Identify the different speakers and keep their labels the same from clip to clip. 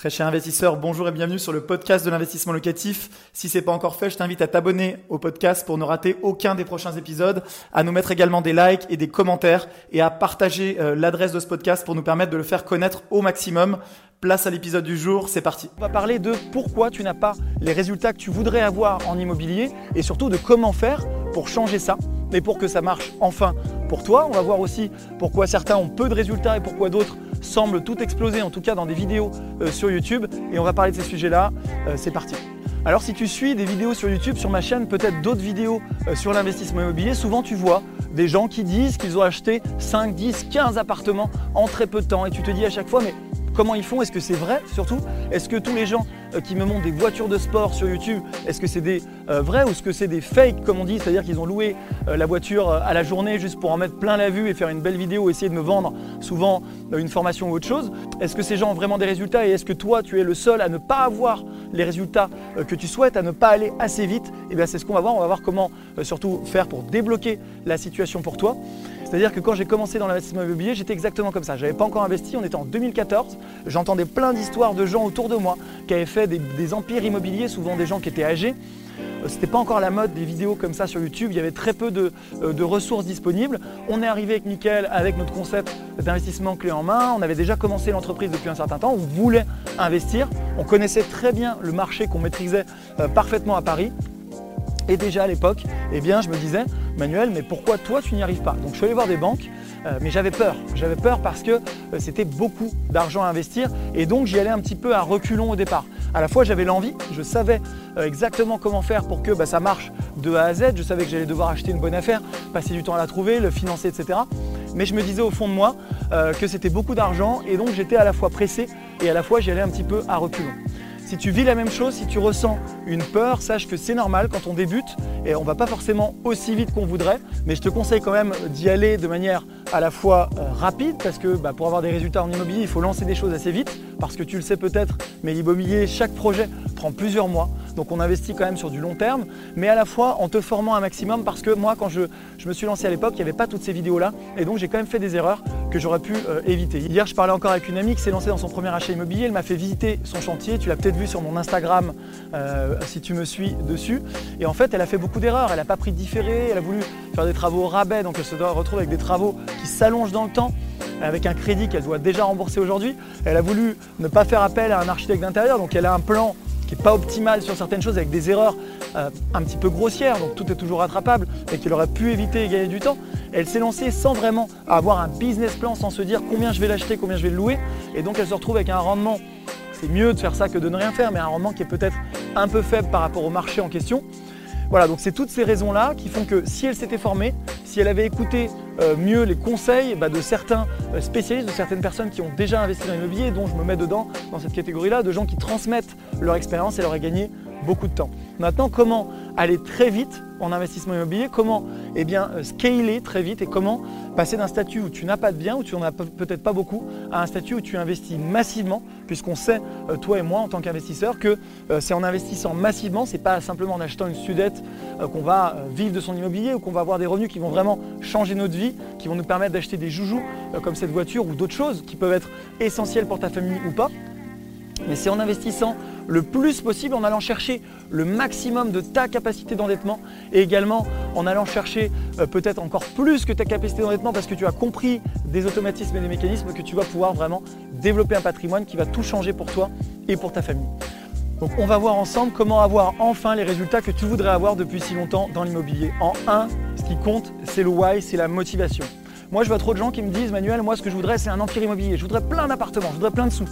Speaker 1: Très cher investisseur, bonjour et bienvenue sur le podcast de l'investissement locatif. Si c'est pas encore fait, je t'invite à t'abonner au podcast pour ne rater aucun des prochains épisodes, à nous mettre également des likes et des commentaires et à partager euh, l'adresse de ce podcast pour nous permettre de le faire connaître au maximum. Place à l'épisode du jour, c'est parti.
Speaker 2: On va parler de pourquoi tu n'as pas les résultats que tu voudrais avoir en immobilier et surtout de comment faire pour changer ça mais pour que ça marche enfin pour toi. On va voir aussi pourquoi certains ont peu de résultats et pourquoi d'autres semblent tout exploser, en tout cas dans des vidéos euh, sur YouTube. Et on va parler de ces sujets-là. Euh, c'est parti. Alors si tu suis des vidéos sur YouTube, sur ma chaîne, peut-être d'autres vidéos euh, sur l'investissement immobilier, souvent tu vois des gens qui disent qu'ils ont acheté 5, 10, 15 appartements en très peu de temps. Et tu te dis à chaque fois, mais comment ils font? Est-ce que c'est vrai surtout? Est-ce que tous les gens euh, qui me montrent des voitures de sport sur YouTube, est-ce que c'est des euh, vrais ou est-ce que c'est des fakes comme on dit? C'est-à-dire qu'ils ont loué euh, la voiture à la journée juste pour en mettre plein la vue et faire une belle vidéo, essayer de me vendre souvent une formation ou autre chose. Est-ce que ces gens ont vraiment des résultats et est-ce que toi tu es le seul à ne pas avoir les résultats que tu souhaites, à ne pas aller assez vite? Et eh bien c'est ce qu'on va voir, on va voir comment surtout faire pour débloquer la situation pour toi. C'est-à-dire que quand j'ai commencé dans l'investissement immobilier, j'étais exactement comme ça. Je n'avais pas encore investi, on était en 2014. J'entendais plein d'histoires de gens autour de moi qui avaient fait des, empires immobiliers, souvent des gens qui étaient âgés. Euh, Ce n'était pas encore la mode des vidéos comme ça sur YouTube, il y avait très peu de, euh, de ressources disponibles. On est arrivé avec Mickaël avec notre concept d'investissement clé en main. On avait déjà commencé l'entreprise depuis un certain temps, on voulait investir. On connaissait très bien le marché qu'on maîtrisait euh, parfaitement à Paris. Et déjà à l'époque, eh bien, je me disais, Manuel, mais pourquoi toi tu n'y arrives pas Donc je suis allé voir des banques, euh, mais j'avais peur. J'avais peur parce que euh, c'était beaucoup d'argent à investir et donc j'y allais un petit peu à reculons au départ. À la fois j'avais l'envie, je savais euh, exactement comment faire pour que bah, ça marche de A à Z, je savais que j'allais devoir acheter une bonne affaire, passer du temps à la trouver, le financer, etc. Mais je me disais au fond de moi que c'était beaucoup d'argent et donc j'étais à la fois pressé et à la fois j'y allais un petit peu à reculons. Si tu vis la même chose, si tu ressens une peur, sache que c'est normal quand on débute et on va pas forcément aussi vite qu'on voudrait, mais je te conseille quand même d'y aller de manière à la fois euh, rapide parce que bah, pour avoir des résultats en immobilier, il faut lancer des choses assez vite parce que tu le sais peut-être, mais l'immobilier, chaque projet prend plusieurs mois. Donc on investit quand même sur du long terme, mais à la fois en te formant un maximum parce que moi, quand je, me suis lancé à l'époque, il n'y avait pas toutes ces vidéos-là et donc j'ai quand même fait des erreurs que j'aurais pu euh, éviter. Hier, je parlais encore avec une amie qui s'est lancée dans son premier achat immobilier. Elle m'a fait visiter son chantier. Tu l'as peut-être vu sur mon Instagram euh, si tu me suis dessus. Et en fait, elle a fait beaucoup d'erreurs. Elle n'a pas pris de différé. Elle a voulu faire des travaux au rabais, donc elle se retrouve avec des travaux qui s'allongent dans le temps avec un crédit qu'elle doit déjà rembourser aujourd'hui. Elle a voulu ne pas faire appel à un architecte d'intérieur, donc elle a un plan qui n'est pas optimal sur certaines choses avec des erreurs euh, un petit peu grossières, donc tout est toujours rattrapable, et qu'elle aurait pu éviter et gagner du temps. Elle s'est lancée sans vraiment avoir un business plan, sans se dire combien je vais l'acheter, combien je vais le louer, et donc elle se retrouve avec un rendement. C'est mieux de faire ça que de ne rien faire, mais un rendement qui est peut-être un peu faible par rapport au marché en question. Voilà, donc c'est toutes ces raisons-là qui font que si elle s'était formée, si elle avait écouté euh, mieux les conseils bah, de certains euh, spécialistes, de certaines personnes qui ont déjà investi dans l'immobilier, dont je me mets dedans, dans cette catégorie-là, de gens qui transmettent leur expérience, elle aurait gagné beaucoup de temps. Maintenant, comment aller très vite en investissement immobilier, comment eh bien, euh, scaler très vite et comment passer d'un statut où tu n'as pas de biens, où tu n'en as peut-être pas beaucoup, à un statut où tu investis massivement, puisqu'on sait, euh, toi et moi en tant qu'investisseurs, que euh, c'est en investissant massivement, c'est pas simplement en achetant une sudette qu'on va vivre de son immobilier ou qu'on va avoir des revenus qui vont vraiment changer notre vie, qui vont nous permettre d'acheter des joujoux comme cette voiture ou d'autres choses qui peuvent être essentielles pour ta famille ou pas. Mais c'est en investissant le plus possible en allant chercher le maximum de ta capacité d'endettement et également en allant chercher euh, peut-être encore plus que ta capacité d'endettement parce que tu as compris des automatismes et des mécanismes que tu vas pouvoir vraiment développer un patrimoine qui va tout changer pour toi et pour ta famille. Donc on va voir ensemble comment avoir enfin les résultats que tu voudrais avoir depuis si longtemps dans l'immobilier. En un, ce qui compte, c'est le why, c'est la motivation. Moi, je vois trop de gens qui me disent, Manuel, moi, ce que je voudrais, c'est un empire immobilier. Je voudrais plein d'appartements, je voudrais plein de sous.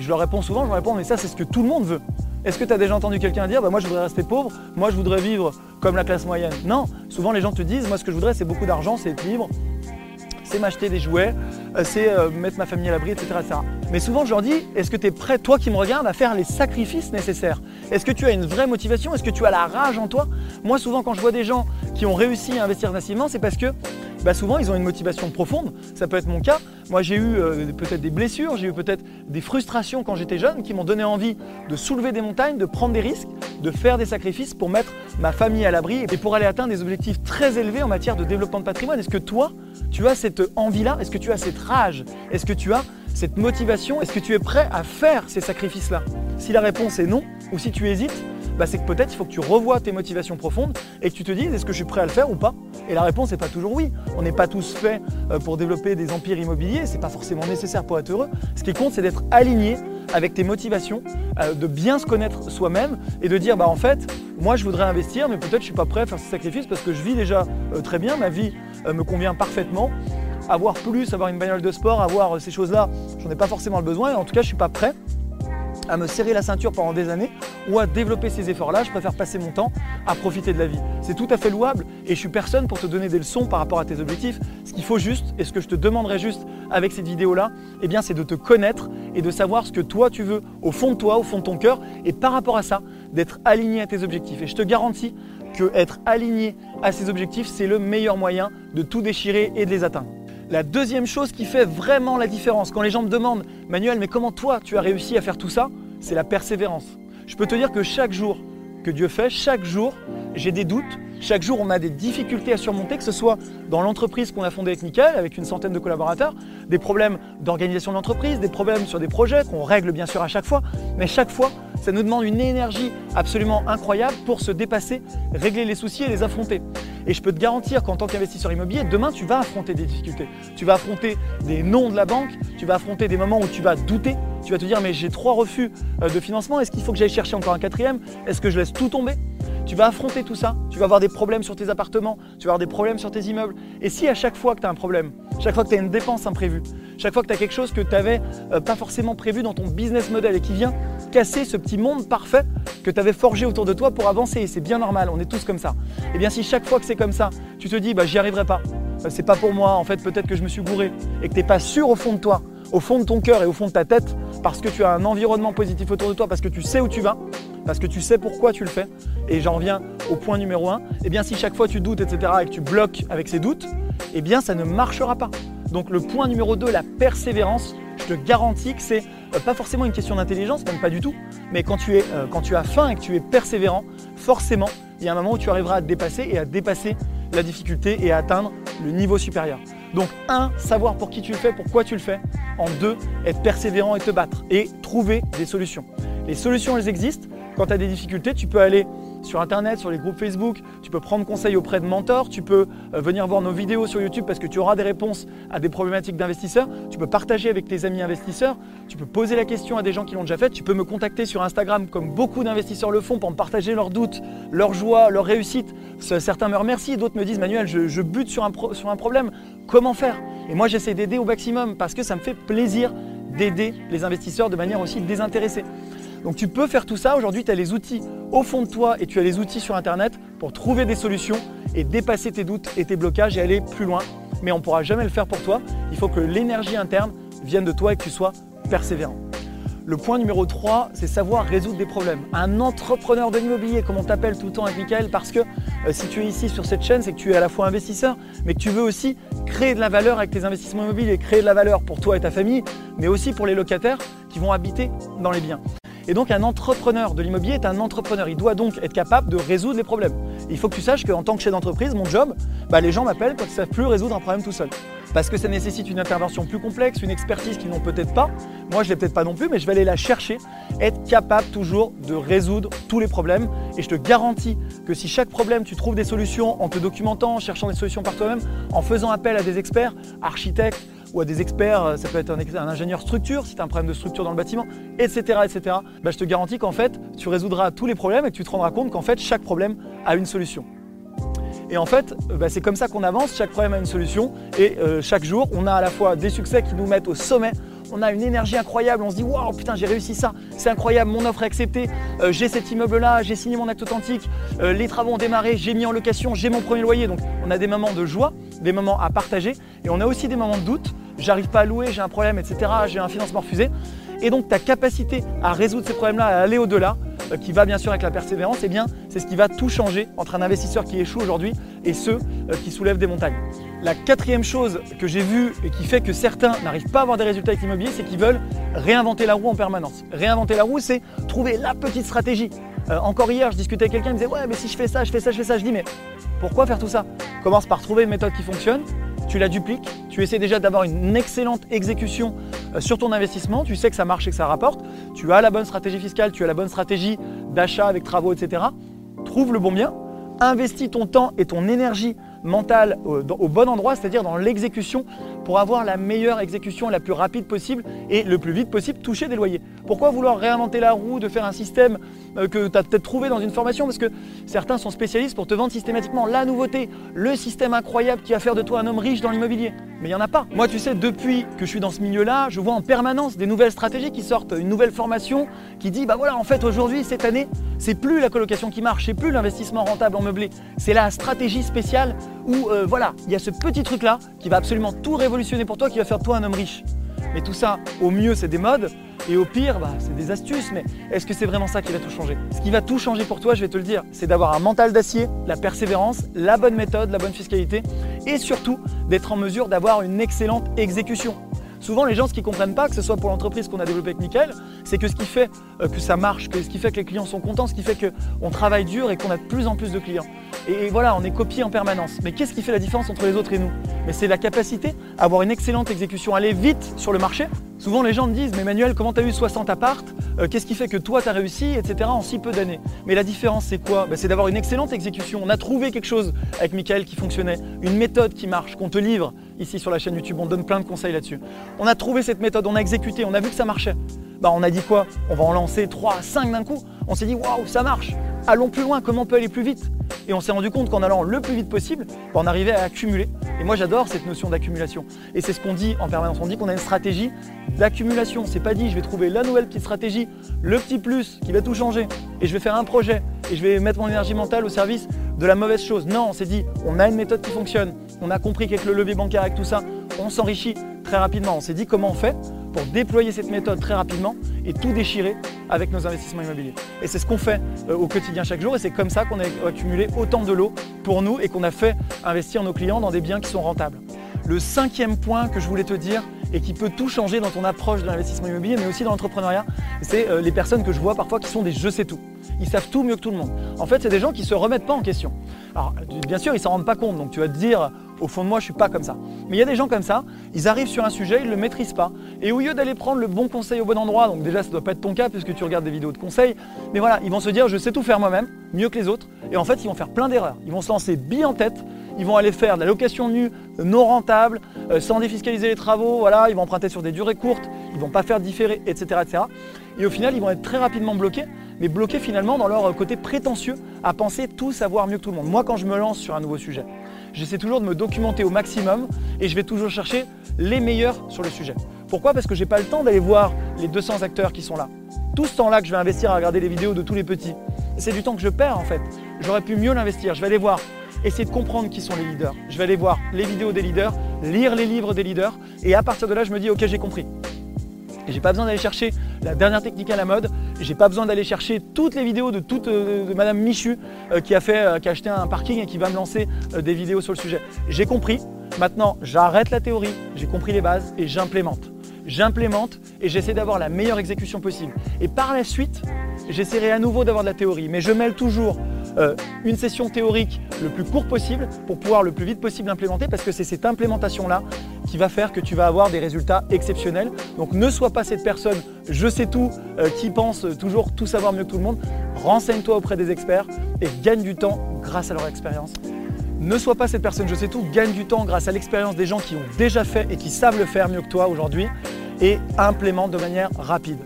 Speaker 2: Je leur réponds souvent, je leur réponds, mais ça, c'est ce que tout le monde veut. Est-ce que tu as déjà entendu quelqu'un dire, bah, moi, je voudrais rester pauvre, moi, je voudrais vivre comme la classe moyenne? Non, souvent, les gens te disent, moi, ce que je voudrais, c'est beaucoup d'argent, c'est être libre, c'est m'acheter des jouets, euh, c'est euh, mettre ma famille à l'abri, etc., etc. Mais souvent, je leur dis, est-ce que tu es prêt, toi qui me regardes, à faire les sacrifices nécessaires? Est-ce que tu as une vraie motivation? Est-ce que tu as la rage en toi? Moi, souvent, quand je vois des gens qui ont réussi à investir massivement, c'est parce que bah, souvent ils ont une motivation profonde. Ça peut être mon cas. Moi j'ai eu euh, peut-être des blessures, j'ai eu peut-être des frustrations quand j'étais jeune qui m'ont donné envie de soulever des montagnes, de prendre des risques, de faire des sacrifices pour mettre ma famille à l'abri et pour aller atteindre des objectifs très élevés en matière de développement de patrimoine. Est-ce que toi, tu as cette envie-là? Est-ce que tu as cette rage? Est-ce que tu as cette motivation? Est-ce que tu es prêt à faire ces sacrifices-là? Si la réponse est non, ou si tu hésites, bah, c'est que peut-être il faut que tu revoies tes motivations profondes et que tu te dises est-ce que je suis prêt à le faire ou pas? Et la réponse n'est pas toujours oui. On n'est pas tous faits euh, pour développer des empires immobiliers, c'est pas forcément nécessaire pour être heureux. Ce qui compte, c'est d'être aligné avec tes motivations, euh, de bien se connaître soi-même et de dire bah en fait, moi je voudrais investir, mais peut-être je suis pas prêt à faire ce sacrifice parce que je vis déjà euh, très bien, ma vie me convient parfaitement. Avoir plus, avoir une bagnole de sport, avoir ces choses-là, j'en ai pas forcément le besoin et en tout cas je suis pas prêt à me serrer la ceinture pendant des années ou à développer ces efforts-là. Je préfère passer mon temps à profiter de la vie. C'est tout à fait louable et je suis personne pour te donner des leçons par rapport à tes objectifs. Ce qu'il faut juste et ce que je te demanderai juste avec cette vidéo-là, eh c'est de te connaître et de savoir ce que toi tu veux au fond de toi, au fond de ton cœur et par rapport à ça, d'être aligné à tes objectifs. Et je te garantis que être aligné à ces objectifs, c'est le meilleur moyen de tout déchirer et de les atteindre. La deuxième chose qui fait vraiment la différence, quand les gens me demandent, Manuel, mais comment toi tu as réussi à faire tout ça? C'est la persévérance. Je peux te dire que chaque jour que Dieu fait, chaque jour, j'ai des doutes, chaque jour, on a des difficultés à surmonter, que ce soit dans l'entreprise qu'on a fondée avec Nickel, avec une centaine de collaborateurs, des problèmes d'organisation de l'entreprise, des problèmes sur des projets qu'on règle bien sûr à chaque fois, mais chaque fois, ça nous demande une énergie absolument incroyable pour se dépasser, régler les soucis et les affronter. Et je peux te garantir qu'en tant qu'investisseur immobilier, demain, tu vas affronter des difficultés. Tu vas affronter des noms de la banque, tu vas affronter des moments où tu vas douter, tu vas te dire mais j'ai trois refus euh, de financement, est-ce qu'il faut que j'aille chercher encore un quatrième? Est-ce que je laisse tout tomber? Tu vas affronter tout ça, tu vas avoir des problèmes sur tes appartements, tu vas avoir des problèmes sur tes immeubles. Et si à chaque fois que tu as un problème, chaque fois que tu as une dépense imprévue, chaque fois que tu as quelque chose que tu n'avais euh, pas forcément prévu dans ton business model et qui vient casser ce petit monde parfait que tu avais forgé autour de toi pour avancer, et c'est bien normal, on est tous comme ça. Et eh bien si chaque fois que c'est comme ça, tu te dis bah j'y arriverai pas, bah, c'est pas pour moi, en fait peut-être que je me suis gouré et que tu n'es pas sûr au fond de toi, au fond de ton cœur et au fond de ta tête, parce que tu as un environnement positif autour de toi, parce que tu sais où tu vas, parce que tu sais pourquoi tu le fais, et j'en reviens au point numéro 1, eh bien si chaque fois tu doutes, etc., et que tu bloques avec ces doutes, eh bien ça ne marchera pas. Donc le point numéro 2, la persévérance, je te garantis que c'est euh, pas forcément une question d'intelligence, même pas du tout, mais quand tu, euh, quand tu as faim et que tu es persévérant, forcément, il y a un moment où tu arriveras à dépasser et à dépasser la difficulté et à atteindre le niveau supérieur. Donc, un, savoir pour qui tu le fais, pourquoi tu le fais. En deux, être persévérant et te battre et trouver des solutions. Les solutions, elles existent. Quand tu as des difficultés, tu peux aller sur Internet, sur les groupes Facebook, tu peux prendre conseil auprès de mentors, tu peux euh, venir voir nos vidéos sur YouTube parce que tu auras des réponses à des problématiques d'investisseurs, tu peux partager avec tes amis investisseurs, tu peux poser la question à des gens qui l'ont déjà fait, tu peux me contacter sur Instagram comme beaucoup d'investisseurs le font pour me partager leurs doutes, leurs joies, leurs réussites. Certains me remercient, d'autres me disent Manuel, je, bute sur un, sur un problème, comment faire? Et moi j'essaie d'aider au maximum parce que ça me fait plaisir d'aider les investisseurs de manière aussi désintéressée. Donc tu peux faire tout ça. Aujourd'hui, tu as les outils au fond de toi et tu as les outils sur Internet pour trouver des solutions et dépasser tes doutes et tes blocages et aller plus loin. Mais on ne pourra jamais le faire pour toi. Il faut que l'énergie interne vienne de toi et que tu sois persévérant. Le point numéro 3, c'est savoir résoudre des problèmes. Un entrepreneur de l'immobilier, comme on t'appelle tout le temps avec Michael, parce que euh, si tu es ici sur cette chaîne, c'est que tu es à la fois investisseur, mais que tu veux aussi créer de la valeur avec tes investissements immobiliers, créer de la valeur pour toi et ta famille, mais aussi pour les locataires qui vont habiter dans les biens. Et donc un entrepreneur de l'immobilier est un entrepreneur. Il doit donc être capable de résoudre les problèmes. il faut que tu saches qu'en tant que chef d'entreprise, mon job, bah, les gens m'appellent quand ils ne savent plus résoudre un problème tout seul. Parce que ça nécessite une intervention plus complexe, une expertise qu'ils n'ont peut-être pas. Moi, je ne l'ai peut-être pas non plus, mais je vais aller la chercher, être capable toujours de résoudre tous les problèmes. Et je te garantis que si chaque problème, tu trouves des solutions en te documentant, en cherchant des solutions par toi-même, en faisant appel à des experts, architectes, ou à des experts, euh, ça peut être un, ingénieur structure si tu as un problème de structure dans le bâtiment, etc. etc. Bah, je te garantis qu'en fait, tu résoudras tous les problèmes et que tu te rendras compte qu'en fait, chaque problème a une solution. Et en fait, euh, bah, c'est comme ça qu'on avance, chaque problème a une solution et euh, chaque jour, on a à la fois des succès qui nous mettent au sommet on a une énergie incroyable, on se dit waouh putain j'ai réussi ça, c'est incroyable, mon offre est acceptée, j'ai cet immeuble là, j'ai signé mon acte authentique, les travaux ont démarré, j'ai mis en location, j'ai mon premier loyer. Donc on a des moments de joie, des moments à partager et on a aussi des moments de doute j'arrive pas à louer, j'ai un problème, etc., j'ai un financement refusé. Et donc ta capacité à résoudre ces problèmes-là, à aller au-delà, euh, qui va bien sûr avec la persévérance, eh bien c'est ce qui va tout changer entre un investisseur qui échoue aujourd'hui et ceux euh, qui soulèvent des montagnes. La quatrième chose que j'ai vue et qui fait que certains n'arrivent pas à avoir des résultats avec l'immobilier, c'est qu'ils veulent réinventer la roue en permanence. Réinventer la roue, c'est trouver la petite stratégie. Euh, encore hier, je discutais avec quelqu'un, il me disait ouais mais si je fais ça, je fais ça, je fais ça, je dis mais pourquoi faire tout ça? Commence par trouver une méthode qui fonctionne, tu la dupliques, tu essaies déjà d'avoir une excellente exécution euh, sur ton investissement, tu sais que ça marche et que ça rapporte, tu as la bonne stratégie fiscale, tu as la bonne stratégie d'achat avec travaux, etc. Trouve le bon bien, investis ton temps et ton énergie mentale au, bon endroit, c'est-à-dire dans l'exécution, pour avoir la meilleure exécution la plus rapide possible et le plus vite possible toucher des loyers. Pourquoi vouloir réinventer la roue, de faire un système euh, que tu as peut-être trouvé dans une formation? Parce que certains sont spécialistes pour te vendre systématiquement la nouveauté, le système incroyable qui va faire de toi un homme riche dans l'immobilier. Mais il n'y en a pas. Moi, tu sais, depuis que je suis dans ce milieu-là, je vois en permanence des nouvelles stratégies qui sortent, une nouvelle formation qui dit, bah voilà, en fait, aujourd'hui, cette année, c'est plus la colocation qui marche, c'est plus l'investissement rentable en meublé, c'est la stratégie spéciale où, euh, voilà, il y a ce petit truc-là qui va absolument tout révolutionner pour toi, qui va faire de toi un homme riche. Mais tout ça, au mieux, c'est des modes, et au pire, bah, c'est des astuces. Mais est-ce que c'est vraiment ça qui va tout changer? Ce qui va tout changer pour toi, je vais te le dire, c'est d'avoir un mental d'acier, la persévérance, la bonne méthode, la bonne fiscalité, et surtout d'être en mesure d'avoir une excellente exécution. Souvent, les gens, ce qu'ils ne comprennent pas, que ce soit pour l'entreprise qu'on a développée avec Nickel, c'est que ce qui fait euh, que ça marche, que ce qui fait que les clients sont contents, ce qui fait qu'on travaille dur et qu'on a de plus en plus de clients. Et voilà, on est copié en permanence. Mais qu'est-ce qui fait la différence entre les autres et nous? Mais c'est la capacité à avoir une excellente exécution, aller vite sur le marché. Souvent, les gens me disent, mais Manuel, comment tu as eu 60 appartes? Euh, Qu'est-ce qui fait que toi, tu as réussi, etc. en si peu d'années? Mais la différence, c'est quoi? Ben, C'est d'avoir une excellente exécution. On a trouvé quelque chose avec Michael qui fonctionnait, une méthode qui marche, qu'on te livre ici sur la chaîne YouTube. On donne plein de conseils là-dessus. On a trouvé cette méthode, on a exécuté, on a vu que ça marchait. Bah, on a dit quoi? On va en lancer 3, 5 d'un coup. On s'est dit, waouh, ça marche. Allons plus loin, comment on peut aller plus vite? Et on s'est rendu compte qu'en allant le plus vite possible, bah, on arrivait à accumuler. Et moi j'adore cette notion d'accumulation. Et c'est ce qu'on dit en permanence. On dit qu'on a une stratégie d'accumulation. C'est pas dit je vais trouver la nouvelle petite stratégie, le petit plus qui va tout changer. Et je vais faire un projet et je vais mettre mon énergie mentale au service de la mauvaise chose. Non, on s'est dit on a une méthode qui fonctionne. On a compris qu'avec le levier bancaire, avec tout ça, on s'enrichit très rapidement. On s'est dit comment on fait pour déployer cette méthode très rapidement et tout déchirer avec nos investissements immobiliers. Et c'est ce qu'on fait euh, au quotidien chaque jour et c'est comme ça qu'on a accumulé autant de lots pour nous et qu'on a fait investir nos clients dans des biens qui sont rentables. Le cinquième point que je voulais te dire et qui peut tout changer dans ton approche de l'investissement immobilier mais aussi dans l'entrepreneuriat, c'est euh, les personnes que je vois parfois qui sont des je sais tout ils savent tout mieux que tout le monde. En fait, c'est des gens qui ne se remettent pas en question. Alors, bien sûr, ils ne s'en rendent pas compte, donc tu vas te dire, au fond de moi, je ne suis pas comme ça. Mais il y a des gens comme ça, ils arrivent sur un sujet, ils ne le maîtrisent pas. Et au lieu d'aller prendre le bon conseil au bon endroit, donc déjà, ça ne doit pas être ton cas puisque tu regardes des vidéos de conseils, mais voilà, ils vont se dire, je sais tout faire moi-même, mieux que les autres. Et en fait, ils vont faire plein d'erreurs. Ils vont se lancer billes en tête, ils vont aller faire de la location nue non rentable, euh, sans défiscaliser les travaux, voilà, ils vont emprunter sur des durées courtes, ils vont pas faire différer, etc., etc. Et au final, ils vont être très rapidement bloqués mais bloqués finalement dans leur côté prétentieux à penser tout savoir mieux que tout le monde. Moi, quand je me lance sur un nouveau sujet, j'essaie toujours de me documenter au maximum et je vais toujours chercher les meilleurs sur le sujet. Pourquoi? Parce que je n'ai pas le temps d'aller voir les 200 acteurs qui sont là. Tout ce temps-là que je vais investir à regarder les vidéos de tous les petits, c'est du temps que je perds en fait. J'aurais pu mieux l'investir. Je vais aller voir, essayer de comprendre qui sont les leaders. Je vais aller voir les vidéos des leaders, lire les livres des leaders et à partir de là, je me dis ok, j'ai compris. J'ai pas besoin d'aller chercher la dernière technique à la mode. J'ai pas besoin d'aller chercher toutes les vidéos de, toute, euh, Madame Michu euh, qui, a fait, euh, qui a acheté un parking et qui va me lancer des vidéos sur le sujet. J'ai compris. Maintenant, j'arrête la théorie, j'ai compris les bases et j'implémente. J'implémente et j'essaie d'avoir la meilleure exécution possible. Et par la suite, j'essaierai à nouveau d'avoir de la théorie, mais je mêle toujours euh, une session théorique le plus court possible pour pouvoir le plus vite possible implémenter parce que c'est cette implémentation-là qui va faire que tu vas avoir des résultats exceptionnels. Donc ne sois pas cette personne je sais tout euh, qui pense toujours tout savoir mieux que tout le monde. Renseigne-toi auprès des experts et gagne du temps grâce à leur expérience. Ne sois pas cette personne je sais tout, gagne du temps grâce à l'expérience des gens qui ont déjà fait et qui savent le faire mieux que toi aujourd'hui et implémente de manière rapide.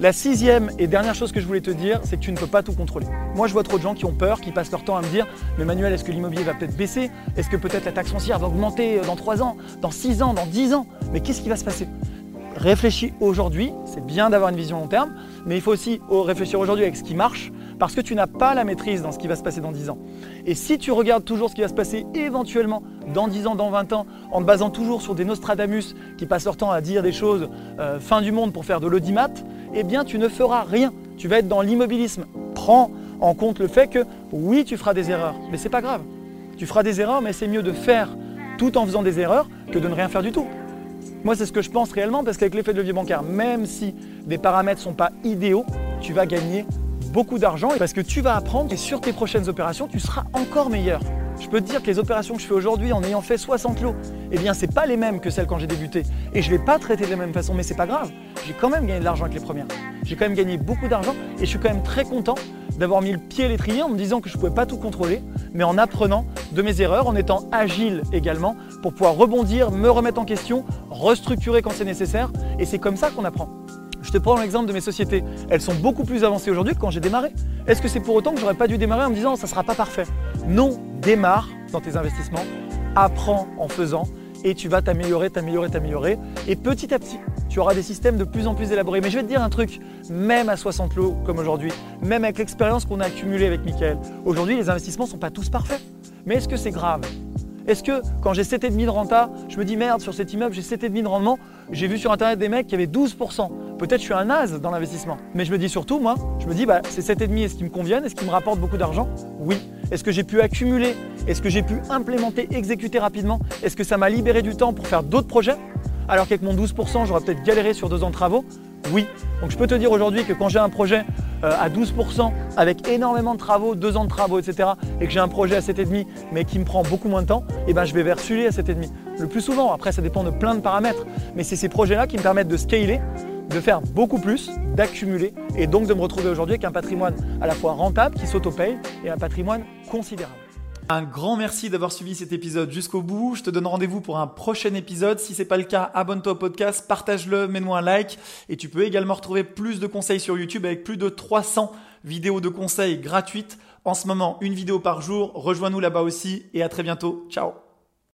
Speaker 2: La sixième et dernière chose que je voulais te dire, c'est que tu ne peux pas tout contrôler. Moi, je vois trop de gens qui ont peur, qui passent leur temps à me dire Mais Manuel, est-ce que l'immobilier va peut-être baisser? Est-ce que peut-être la taxe foncière va augmenter dans 3 ans, dans 6 ans, dans 10 ans? Mais qu'est-ce qui va se passer? Réfléchis aujourd'hui, c'est bien d'avoir une vision long terme, mais il faut aussi réfléchir aujourd'hui avec ce qui marche, parce que tu n'as pas la maîtrise dans ce qui va se passer dans 10 ans. Et si tu regardes toujours ce qui va se passer éventuellement dans 10 ans, dans 20 ans, en te basant toujours sur des Nostradamus qui passent leur temps à dire des choses euh, fin du monde pour faire de l'audimat, eh bien tu ne feras rien. Tu vas être dans l'immobilisme. Prends en compte le fait que oui, tu feras des erreurs, mais c'est pas grave. Tu feras des erreurs, mais c'est mieux de faire tout en faisant des erreurs que de ne rien faire du tout. Moi, c'est ce que je pense réellement parce qu'avec l'effet de levier bancaire, même si des paramètres ne sont pas idéaux, tu vas gagner beaucoup d'argent parce que tu vas apprendre et sur tes prochaines opérations, tu seras encore meilleur. Je peux te dire que les opérations que je fais aujourd'hui en ayant fait 60 lots eh bien, c'est pas les mêmes que celles quand j'ai débuté. Et je vais pas traiter de la même façon, mais c'est pas grave. J'ai quand même gagné de l'argent avec les premières. J'ai quand même gagné beaucoup d'argent et je suis quand même très content d'avoir mis le pied à l'étrier en me disant que je ne pouvais pas tout contrôler, mais en apprenant de mes erreurs, en étant agile également pour pouvoir rebondir, me remettre en question, restructurer quand c'est nécessaire. Et c'est comme ça qu'on apprend. Je te prends l'exemple de mes sociétés. Elles sont beaucoup plus avancées aujourd'hui que quand j'ai démarré. Est-ce que c'est pour autant que j'aurais pas dû démarrer en me disant ça ne sera pas parfait? Non, démarre dans tes investissements, apprends en faisant et tu vas t'améliorer, t'améliorer, t'améliorer. Et petit à petit, tu auras des systèmes de plus en plus élaborés. Mais je vais te dire un truc, même à 60 lots comme aujourd'hui, même avec l'expérience qu'on a accumulée avec Mickaël, aujourd'hui les investissements ne sont pas tous parfaits. Mais est-ce que c'est grave? Est-ce que quand j'ai 7,5 de renta, je me dis merde, sur cet immeuble, j'ai 7,5 de rendement, j'ai vu sur internet des mecs qui avaient 12%. Peut-être je suis un naze dans l'investissement. Mais je me dis surtout, moi, je me dis, bah, ces 7,5, est-ce qu'ils me conviennent Est-ce qu'ils me rapportent beaucoup d'argent? Oui. Est-ce que j'ai pu accumuler? Est-ce que j'ai pu implémenter, exécuter rapidement? Est-ce que ça m'a libéré du temps pour faire d'autres projets? Alors qu'avec mon 12%, j'aurais peut-être galéré sur deux ans de travaux? Oui. Donc je peux te dire aujourd'hui que quand j'ai un projet euh, à 12% avec énormément de travaux, deux ans de travaux, etc., et que j'ai un projet à 7,5 mais qui me prend beaucoup moins de temps, et eh ben je vais vers celui à 7,5. Le plus souvent, après ça dépend de plein de paramètres, mais c'est ces projets-là qui me permettent de scaler, de faire beaucoup plus, d'accumuler, et donc de me retrouver aujourd'hui avec un patrimoine à la fois rentable, qui s'auto-paye, et un patrimoine considérable.
Speaker 1: Un grand merci d'avoir suivi cet épisode jusqu'au bout. Je te donne rendez-vous pour un prochain épisode. Si c'est pas le cas, abonne-toi au podcast, partage-le, mets-moi un like. Et tu peux également retrouver plus de conseils sur YouTube avec plus de 300 vidéos de conseils gratuites. En ce moment, une vidéo par jour. Rejoins-nous là-bas aussi et à très bientôt. Ciao